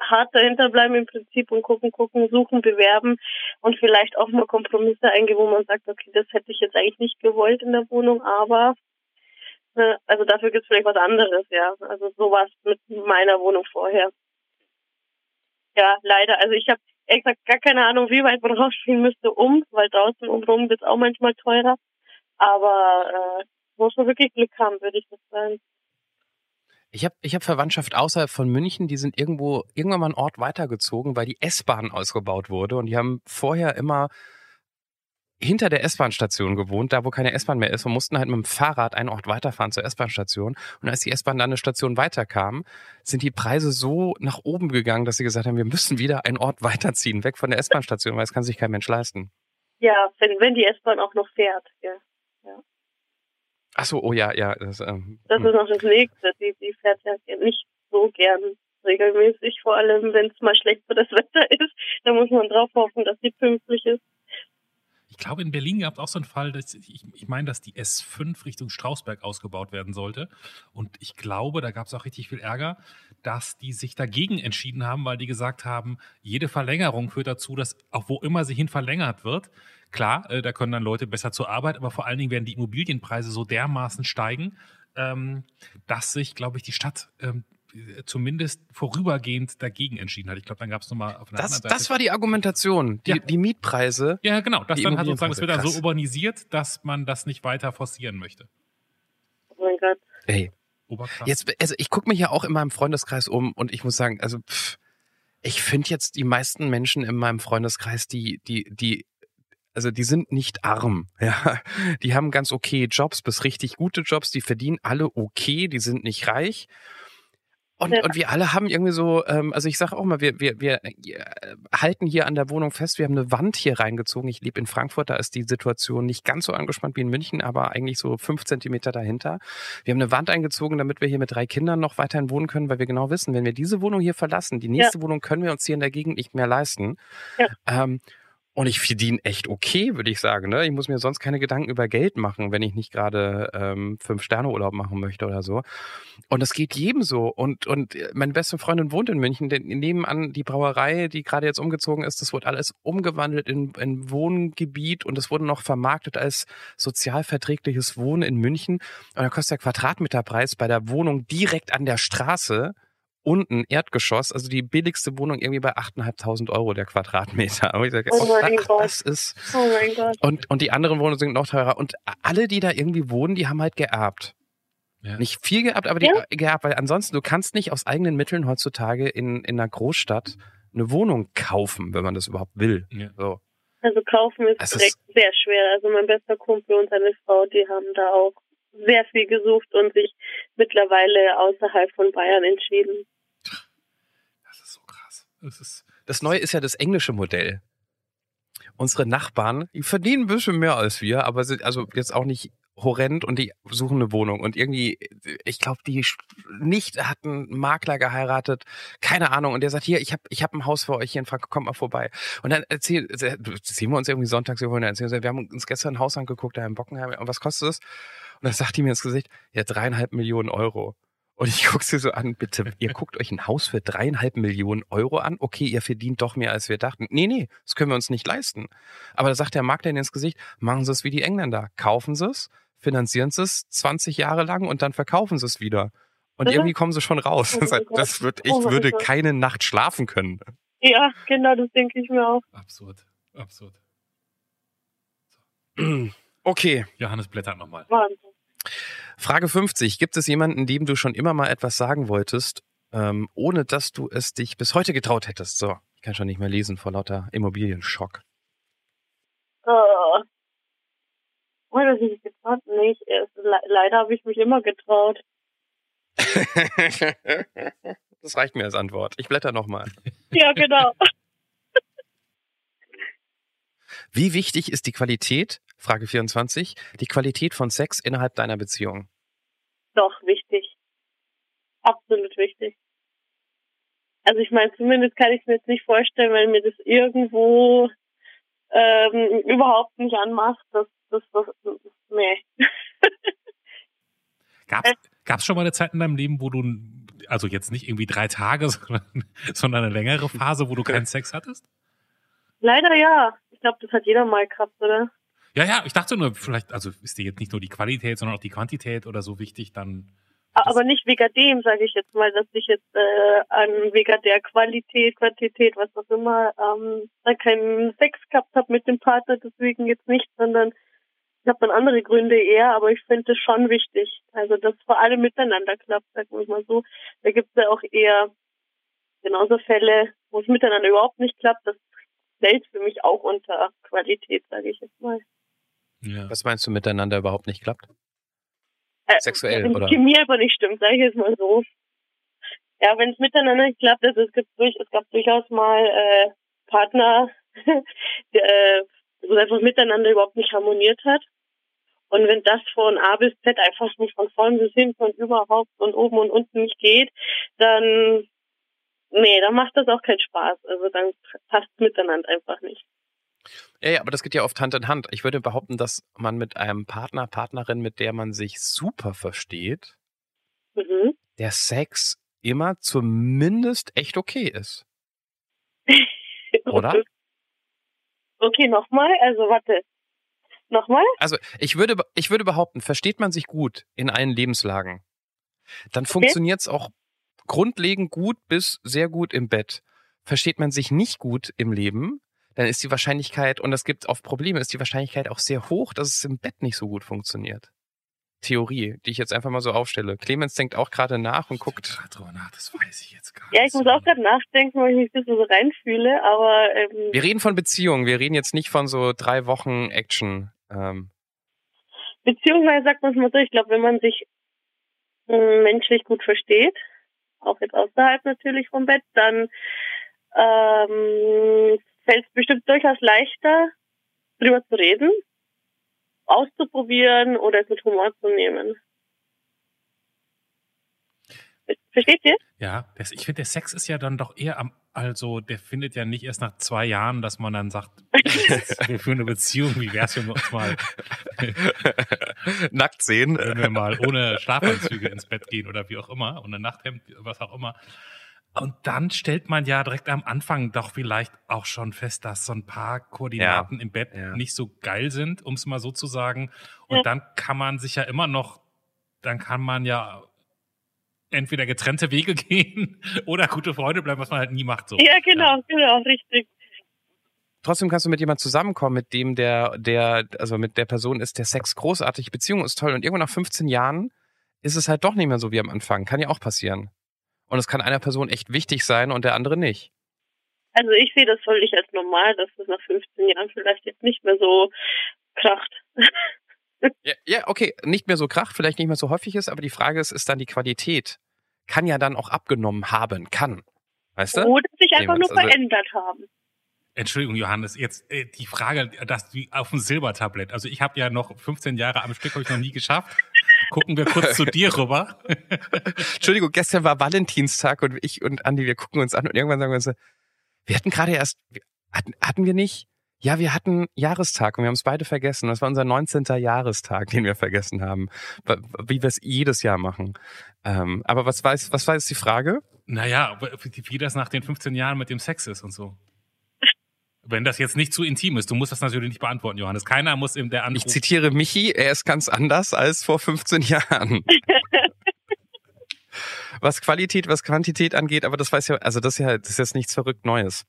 hart dahinter bleiben im Prinzip und gucken, gucken, suchen, bewerben und vielleicht auch mal Kompromisse eingehen, wo man sagt, okay, das hätte ich jetzt eigentlich nicht gewollt in der Wohnung, aber ne, also dafür gibt es vielleicht was anderes, ja. Also sowas mit meiner Wohnung vorher. Ja, leider. Also ich habe ehrlich gar keine Ahnung, wie weit man (laughs) rausspielen müsste um, weil draußen und rum wird auch manchmal teurer. Aber äh, muss man wirklich Glück haben, würde ich das sagen. Ich habe ich hab Verwandtschaft außerhalb von München, die sind irgendwo irgendwann mal einen Ort weitergezogen, weil die S-Bahn ausgebaut wurde und die haben vorher immer hinter der S-Bahn-Station gewohnt, da wo keine S-Bahn mehr ist und mussten halt mit dem Fahrrad einen Ort weiterfahren zur S-Bahn-Station. Und als die S-Bahn dann eine Station weiterkam, sind die Preise so nach oben gegangen, dass sie gesagt haben, wir müssen wieder einen Ort (laughs) weiterziehen, weg von der S-Bahn-Station, weil es kann sich kein Mensch leisten. Ja, wenn, wenn die S-Bahn auch noch fährt, ja. Ach so, oh ja, ja. Das, ähm, Das ist noch das Nächste. Die, die fährt ja nicht so gern regelmäßig, vor allem wenn es mal schlecht für das (laughs) Wetter ist. Da muss man drauf hoffen, dass sie pünktlich ist. Ich glaube, in Berlin gab es auch so einen Fall, dass ich, ich meine, dass die S5 Richtung Strausberg ausgebaut werden sollte. Und ich glaube, da gab es auch richtig viel Ärger, dass die sich dagegen entschieden haben, weil die gesagt haben, jede Verlängerung führt dazu, dass auch wo immer sie hin verlängert wird, klar, äh, da können dann Leute besser zur Arbeit, aber vor allen Dingen werden die Immobilienpreise so dermaßen steigen, ähm, dass sich, glaube ich, die Stadt ähm, zumindest vorübergehend dagegen entschieden hat. Ich glaube, dann gab es nochmal auf einer das, anderen Seite. das war die Argumentation. Die, Ja. die Mietpreise. Ja, genau. Das dann hat sozusagen, es wird dann so urbanisiert, dass man das nicht weiter forcieren möchte. Oh mein Gott. Ey, Oberkrass. Jetzt, also ich gucke mich ja auch in meinem Freundeskreis um und ich muss sagen, also pff, ich finde jetzt die meisten Menschen in meinem Freundeskreis, die, die, die, also die sind nicht arm, (laughs) ja. Die haben ganz okay Jobs, bis richtig gute Jobs, die verdienen alle okay, die sind nicht reich. Und, Ja. und wir alle haben irgendwie so, ähm, also ich sage auch mal, wir, wir, wir äh, halten hier an der Wohnung fest, wir haben eine Wand hier reingezogen. Ich lebe in Frankfurt, da ist die Situation nicht ganz so angespannt wie in München, aber eigentlich so fünf Zentimeter dahinter. Wir haben eine Wand eingezogen, damit wir hier mit drei Kindern noch weiterhin wohnen können, weil wir genau wissen, wenn wir diese Wohnung hier verlassen, die nächste Wohnung können wir uns hier in der Gegend nicht mehr leisten. Ja. Ähm, und ich verdiene echt okay, würde ich sagen. Ne? Ich muss mir sonst keine Gedanken über Geld machen, wenn ich nicht gerade ähm, Fünf-Sterne-Urlaub machen möchte oder so. Und das geht jedem so. Und, und meine beste Freundin wohnt in München. Denn nebenan die Brauerei, die gerade jetzt umgezogen ist, das wurde alles umgewandelt in, in Wohngebiet und es wurde noch vermarktet als sozialverträgliches Wohnen in München. Und da kostet der Quadratmeterpreis bei der Wohnung direkt an der Straße unten Erdgeschoss, also die billigste Wohnung irgendwie bei 8.500 Euro der Quadratmeter. Und ich sage, Oh mein ach, Gott. das ist Oh mein Gott. und, und die anderen Wohnungen sind noch teurer. Und alle, die da irgendwie wohnen, die haben halt geerbt. Ja. Nicht viel geerbt, aber die Ja. geerbt, weil ansonsten, du kannst nicht aus eigenen Mitteln heutzutage in, in einer Großstadt eine Wohnung kaufen, wenn man das überhaupt will. Ja. So. Also kaufen ist Es direkt sehr schwer. Also mein bester Kumpel und seine Frau, die haben da auch sehr viel gesucht und sich mittlerweile außerhalb von Bayern entschieden. Das ist so krass. Das ist, Das Neue ist ja das englische Modell. Unsere Nachbarn, die verdienen ein bisschen mehr als wir, aber sind also jetzt auch nicht horrend und die suchen eine Wohnung. Und irgendwie, ich glaube, die nicht hat einen Makler geheiratet, keine Ahnung. Und der sagt, hier, ich habe ich hab ein Haus für euch hier in Frankfurt, kommt mal vorbei. Und dann erzählen, sehen wir uns irgendwie sonntags, wir wollen erzählen, wir haben uns gestern ein Haus angeguckt, da in Bockenheim, und was kostet es? Und dann sagt die mir ins Gesicht, ja, dreieinhalb Millionen Euro. Und ich guck sie so an, bitte, ihr (laughs) guckt euch ein Haus für dreieinhalb Millionen Euro an? Okay, ihr verdient doch mehr, als wir dachten. Nee, nee, das können wir uns nicht leisten. Aber da sagt der Makler ihnen ins Gesicht, machen Sie es wie die Engländer. Kaufen Sie es, finanzieren Sie es 20 Jahre lang und dann verkaufen Sie es wieder. Und Mhm. irgendwie kommen sie schon raus. Oh (laughs) Das, wird, ich Oh würde Gott. keine Nacht schlafen können. Ja, genau, das denke ich mir auch. absurd. Absurd. (clears throat) Okay, Johannes blättert nochmal. Wahnsinn. Frage 50. Gibt es jemanden, dem du schon immer mal etwas sagen wolltest, ähm, ohne dass du es dich bis heute getraut hättest? So, ich kann schon nicht mehr lesen vor lauter Immobilienschock. Oh. Oh, dass ich getraut nicht. Erst, le leider habe ich mich immer getraut. (laughs) das reicht mir als Antwort. Ich blätter nochmal. Ja, genau. (laughs) Wie wichtig ist die Qualität, Frage 24, die Qualität von Sex innerhalb deiner Beziehung? Doch, wichtig. Absolut wichtig. Also ich meine, zumindest kann ich es mir jetzt nicht vorstellen, wenn mir das irgendwo ähm, überhaupt nicht anmacht, dass das, das, nee. (laughs) Gab's, gab's schon mal eine Zeit in deinem Leben, wo du, also jetzt nicht irgendwie drei Tage, (laughs) sondern, sondern eine längere Phase, wo du keinen (laughs) Sex hattest? Leider ja. Ich glaube, das hat jeder mal gehabt, oder? Ja, ja, ich dachte nur, vielleicht, also ist dir jetzt nicht nur die Qualität, sondern auch die Quantität oder so wichtig, dann. Aber nicht wegen dem, sage ich jetzt mal, dass ich jetzt äh, an wegen der Qualität, Quantität, was auch immer, ähm, da keinen Sex gehabt habe mit dem Partner, deswegen jetzt nicht, sondern ich habe dann andere Gründe eher, aber ich finde es schon wichtig. Also dass vor allem miteinander klappt, sagen wir mal so. Da gibt es ja auch eher genauso Fälle, wo es miteinander überhaupt nicht klappt. Das fällt für mich auch unter Qualität, sage ich jetzt mal. Ja. Was meinst du miteinander überhaupt nicht klappt? Äh, Sexuell, wenn die oder? Chemie einfach nicht stimmt, sage ich jetzt mal so. Ja, wenn es miteinander nicht klappt, also es gibt durch, es gab durchaus mal äh, Partner, (laughs) der, äh, wo es einfach miteinander überhaupt nicht harmoniert hat. Und wenn das von A bis Z einfach nicht von vorn bis hinten und überhaupt und oben und unten nicht geht, dann nee, dann macht das auch keinen Spaß. Also dann passt miteinander einfach nicht. Ja, ja, aber das geht ja oft Hand in Hand. Ich würde behaupten, dass man mit einem Partner, Partnerin, mit der man sich super versteht, Mhm. der Sex immer zumindest echt okay ist. (laughs) Oder? Okay, nochmal. Also warte. Nochmal? Also ich würde, ich würde behaupten, versteht man sich gut in allen Lebenslagen, dann funktioniert's auch grundlegend gut bis sehr gut im Bett. Versteht man sich nicht gut im Leben, dann ist die Wahrscheinlichkeit, und das gibt oft Probleme, ist die Wahrscheinlichkeit auch sehr hoch, dass es im Bett nicht so gut funktioniert. Theorie, die ich jetzt einfach mal so aufstelle. Clemens denkt auch gerade nach und guckt. Ich drüber nach, das weiß ich jetzt gar Ja, nicht. ich muss auch gerade nachdenken, weil ich mich ein bisschen so reinfühle, aber ähm, Wir reden von Beziehungen, wir reden jetzt nicht von so drei Wochen Action. Ähm, beziehungsweise sagt man es mal so, ich glaube, wenn man sich ähm, menschlich gut versteht, auch jetzt außerhalb natürlich vom Bett, dann ähm, fällt es bestimmt durchaus leichter, drüber zu reden, auszuprobieren oder es mit Humor zu nehmen. Versteht ihr? Ja, das, ich finde, der Sex ist ja dann doch eher am, also der findet ja nicht erst nach zwei Jahren, dass man dann sagt, (laughs) wir führen eine Beziehung, wie wär's, wenn wir uns mal, (laughs) nackt sehen. wenn wir mal ohne Schlafanzüge ins Bett gehen oder wie auch immer, ohne Nachthemd, was auch immer. Und dann stellt man ja direkt am Anfang doch vielleicht auch schon fest, dass so ein paar Koordinaten im Bett ja. nicht so geil sind, um es mal so zu sagen. Und Ja. dann kann man sich ja immer noch, dann kann man ja entweder getrennte Wege (laughs) gehen oder gute Freunde bleiben, was man halt nie macht. So. Ja, genau, genau, richtig. Trotzdem kannst du mit jemand zusammenkommen, mit dem der, der, also mit der Person ist der Sex großartig, Beziehung ist toll und irgendwann nach 15 Jahren ist es halt doch nicht mehr so wie am Anfang. Kann ja auch passieren. Und es kann einer Person echt wichtig sein und der andere nicht. Also ich sehe das völlig als normal, dass es nach 15 Jahren vielleicht jetzt nicht mehr so kracht. Ja, ja, okay, nicht mehr so kracht, vielleicht nicht mehr so häufig ist, aber die Frage ist, ist dann die Qualität. Kann ja dann auch abgenommen haben, kann. Weißt du? Oder sich einfach nur Clemens, also- verändert haben. Entschuldigung, Johannes, jetzt äh, die Frage, dass du auf dem Silbertablett, also ich habe ja noch 15 Jahre am Stück, habe ich noch nie geschafft. Gucken wir kurz zu dir rüber. (laughs) Entschuldigung, gestern war Valentinstag und ich und Andi, wir gucken uns an und irgendwann sagen wir so, wir hatten gerade erst, hatten, hatten wir nicht? Ja, wir hatten Jahrestag und wir haben es beide vergessen. Das war unser 19. Jahrestag, den wir vergessen haben. Wie wir es jedes Jahr machen. Ähm, aber was weiß, was war jetzt die Frage? Naja, wie das nach den 15 Jahren mit dem Sex ist und so. Wenn das jetzt nicht zu intim ist, du musst das natürlich nicht beantworten, Johannes. Keiner muss im der Anruf. Ich zitiere Michi, er ist ganz anders als vor 15 (laughs) Jahren. was Qualität, was Quantität angeht, aber das weiß ja, also das ist ja, das ist jetzt nichts verrückt Neues.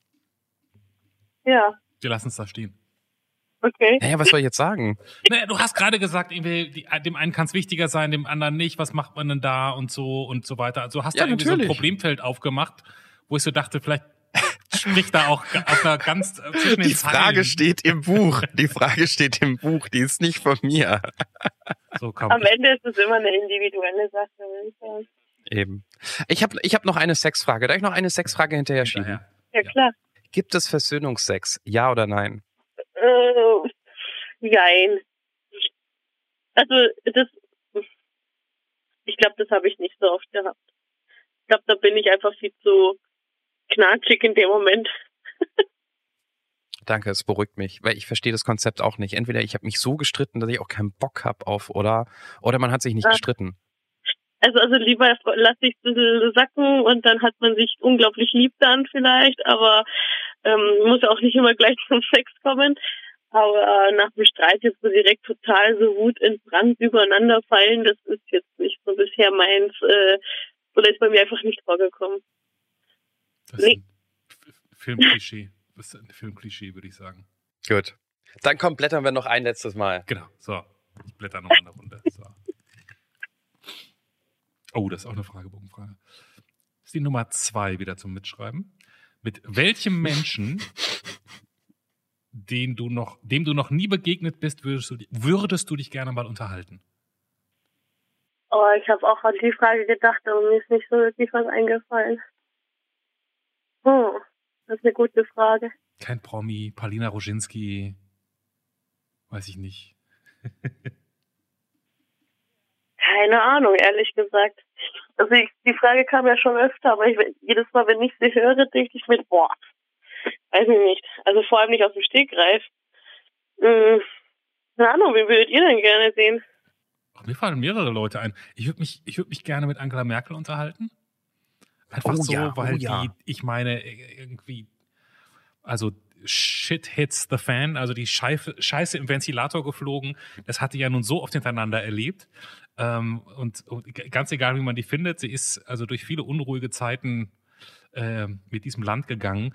Ja, Wir lassen es da stehen. okay. Naja, was soll ich jetzt sagen? (laughs) Naja, du hast gerade gesagt, irgendwie, die, dem einen kann es wichtiger sein, dem anderen nicht. Was macht man denn da und so und so weiter. Also hast Ja, du irgendwie so ein. Problemfeld aufgemacht, wo ich so dachte, vielleicht spricht da auch auf einer ganz äh, zwischen den Die Frage Zeilen. steht im Buch. Die Frage steht im Buch. Die ist nicht von mir. So, komm. Am Ende ist es immer eine individuelle Sache, würde ich sagen. Eben. Ich habe ich hab noch eine Sexfrage. Darf ich noch eine Sexfrage hinterher schieben? Ja, Ja. klar. Gibt es Versöhnungsex? Ja oder nein? Äh, jein. Also, das, ich glaube, das habe ich nicht so oft gehabt. Ich glaube, da bin ich einfach viel zu knatschig in dem Moment. Danke, es beruhigt mich, weil ich verstehe das Konzept auch nicht. Entweder ich habe mich so gestritten, dass ich auch keinen Bock hab auf, oder oder man hat sich nicht Ah. gestritten. Also, also lieber lasse ich es ein bisschen sacken und dann hat man sich unglaublich lieb dann vielleicht, aber ähm, muss ja auch nicht immer gleich (laughs) zum Sex kommen. Aber nach dem Streit jetzt so direkt total so Wut Brand übereinander fallen, das ist jetzt nicht so bisher meins, äh, oder ist bei mir einfach nicht vorgekommen. Das ist ein Filmklischee. Das ist ein Filmklischee, würde ich sagen. Gut. Dann komm, blättern wir noch ein letztes Mal. Genau. So, ich blätter noch eine Runde. So. Oh, das ist auch eine Fragebogenfrage. Das ist die Nummer zwei wieder zum Mitschreiben. Mit welchem Menschen, den du noch, dem du noch nie begegnet bist, würdest du, würdest du dich gerne mal unterhalten? Oh, ich habe auch an die Frage gedacht, aber mir ist nicht so wirklich was eingefallen. Oh, das ist eine gute Frage. Kein Promi, Paulina Roginski, weiß ich nicht. Keine Ahnung, ehrlich gesagt. Also ich, die Frage kam ja schon öfter, aber ich, jedes Mal, wenn ich sie höre, denke ich mir, boah, weiß ich nicht. Also vor allem nicht aus dem Stegreif. Hm, keine Ahnung, wen würdet ihr denn gerne sehen? Ach, mir fallen mehrere Leute ein. Ich würde mich, ich würde mich gerne mit Angela Merkel unterhalten. Einfach Oh so, ja, oh weil ja. die, ich meine, irgendwie, also Shit hits the fan, also die Scheife, Scheiße im Ventilator geflogen. Das hat die ja nun so oft hintereinander erlebt. Ähm, und, und ganz egal, wie man die findet, sie ist also durch viele unruhige Zeiten äh, mit diesem Land gegangen.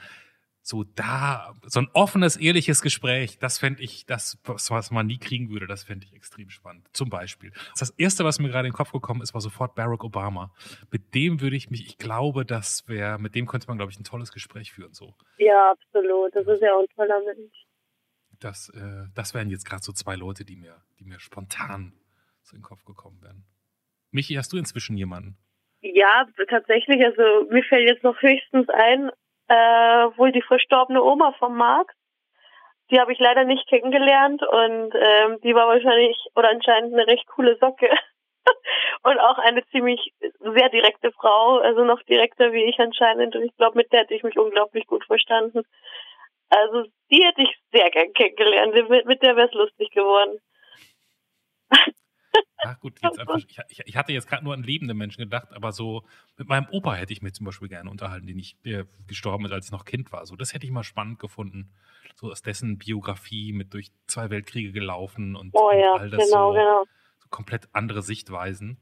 So da, so ein offenes, ehrliches Gespräch, das fände ich, das, was, man nie kriegen würde, das fände ich extrem spannend. Zum Beispiel. Das erste, was mir gerade in den Kopf gekommen ist, war sofort Barack Obama. Mit dem würde ich mich, ich glaube, das wäre, mit dem könnte man, glaube ich, ein tolles Gespräch führen. So. Ja, absolut. Das ist ja auch ein toller Mensch. Das, äh, das wären jetzt gerade so zwei Leute, die mir, die mir spontan so in den Kopf gekommen wären. Michi, hast du inzwischen jemanden? Ja, tatsächlich. Also mir fällt jetzt noch höchstens ein, äh, wohl die verstorbene Oma von Marc. Die habe ich leider nicht kennengelernt und ähm, die war wahrscheinlich oder anscheinend eine recht coole Socke. (laughs) und auch eine ziemlich sehr direkte Frau, also noch direkter wie ich anscheinend. Und ich glaube, mit der hätte ich mich unglaublich gut verstanden. Also die hätte ich sehr gern kennengelernt. Mit, mit der wäre es lustig geworden. Ach gut, jetzt einfach, ich, ich, hatte jetzt gerade nur an lebende Menschen gedacht, aber so mit meinem Opa hätte ich mich zum Beispiel gerne unterhalten, den ich, der gestorben ist, als ich noch Kind war. So, das hätte ich mal spannend gefunden. So aus dessen Biografie mit durch zwei Weltkriege gelaufen und, Oh und ja, all das genau, so, genau. so komplett andere Sichtweisen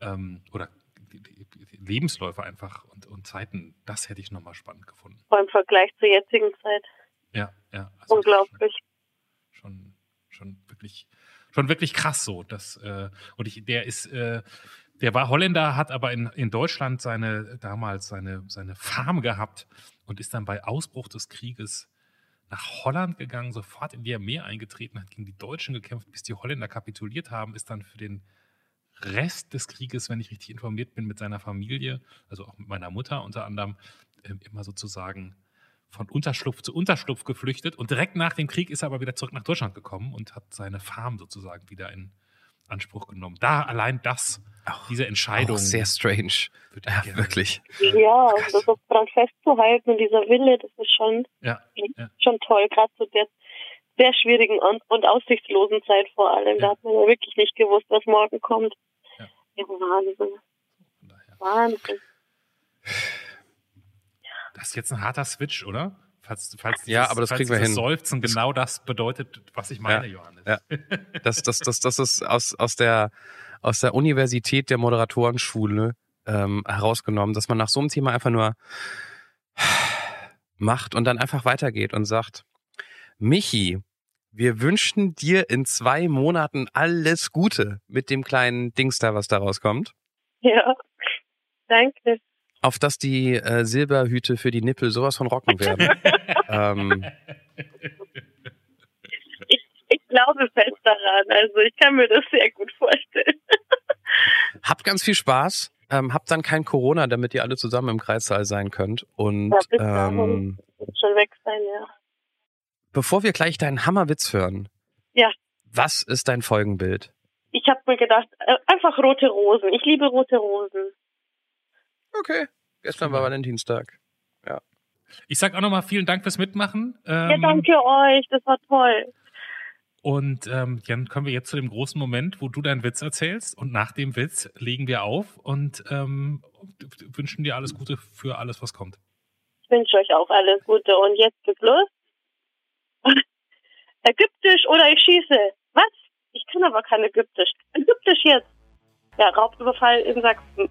ähm, oder Lebensläufe einfach und, und Zeiten. Das hätte ich nochmal spannend gefunden. Vor im Vergleich zur jetzigen Zeit. Ja, ja. also Unglaublich. schon, schon wirklich, schon wirklich krass so. Dass, äh, und ich, der ist, äh, der war Holländer, hat aber in, in Deutschland seine, damals seine, seine Farm gehabt und ist dann bei Ausbruch des Krieges nach Holland gegangen, sofort in die Armee eingetreten, hat gegen die Deutschen gekämpft, bis die Holländer kapituliert haben, ist dann für den Rest des Krieges, wenn ich richtig informiert bin, mit seiner Familie, also auch mit meiner Mutter unter anderem, ähm, immer sozusagen von Unterschlupf zu Unterschlupf geflüchtet und direkt nach dem Krieg ist er aber wieder zurück nach Deutschland gekommen und hat seine Farm sozusagen wieder in Anspruch genommen. Da allein das, diese Entscheidung. Auch sehr strange. Ja, wirklich. Ja, und das so dran festzuhalten und dieser Wille, das ist schon, Ja, ja. schon toll, gerade zu der sehr schwierigen und, aussichtslosen Zeit vor allem. Da hat man ja wirklich nicht gewusst, was morgen kommt. Ja. Ja, Wahnsinn. Von daher. Wahnsinn. Das ist jetzt ein harter Switch, oder? Falls, falls Ja, aber das falls kriegen wir hin. Seufzen Das- genau das bedeutet, was ich meine, Johannes. Ja. Das, das, das, das ist aus, aus, der, aus der Universität der Moderatorenschule ähm, herausgenommen, dass man nach so einem Thema einfach nur macht und dann einfach weitergeht und sagt, Michi, wir wünschen dir in zwei Monaten alles Gute mit dem kleinen Dings da, was da rauskommt. Ja, danke. Auf dass die äh, Silberhüte für die Nippel sowas von rocken werden. (laughs) ähm, Ich, ich glaube fest daran. Also ich kann mir das sehr gut vorstellen. (laughs) habt ganz viel Spaß. Ähm, habt dann kein Corona, damit ihr alle zusammen im Kreissaal sein könnt. Und Ja, ähm, schon weg sein, ja. bevor wir gleich deinen Hammerwitz hören, Ja. was ist dein Folgenbild? Ich habe mir gedacht, äh, einfach rote Rosen. Ich liebe rote Rosen. Okay. Gestern war Valentinstag. Ich sag auch nochmal vielen Dank fürs Mitmachen. Ähm, Ja, danke euch. Das war toll. Und ähm, dann kommen wir jetzt zu dem großen Moment, wo du deinen Witz erzählst. Und nach dem Witz legen wir auf und ähm, wünschen dir alles Gute für alles, was kommt. Ich wünsche euch auch alles Gute. Und jetzt geht's los. (laughs) Ägyptisch oder ich schieße. Was? Ich kann aber kein Ägyptisch. Ägyptisch jetzt. Ja, Raubüberfall in Sachsen.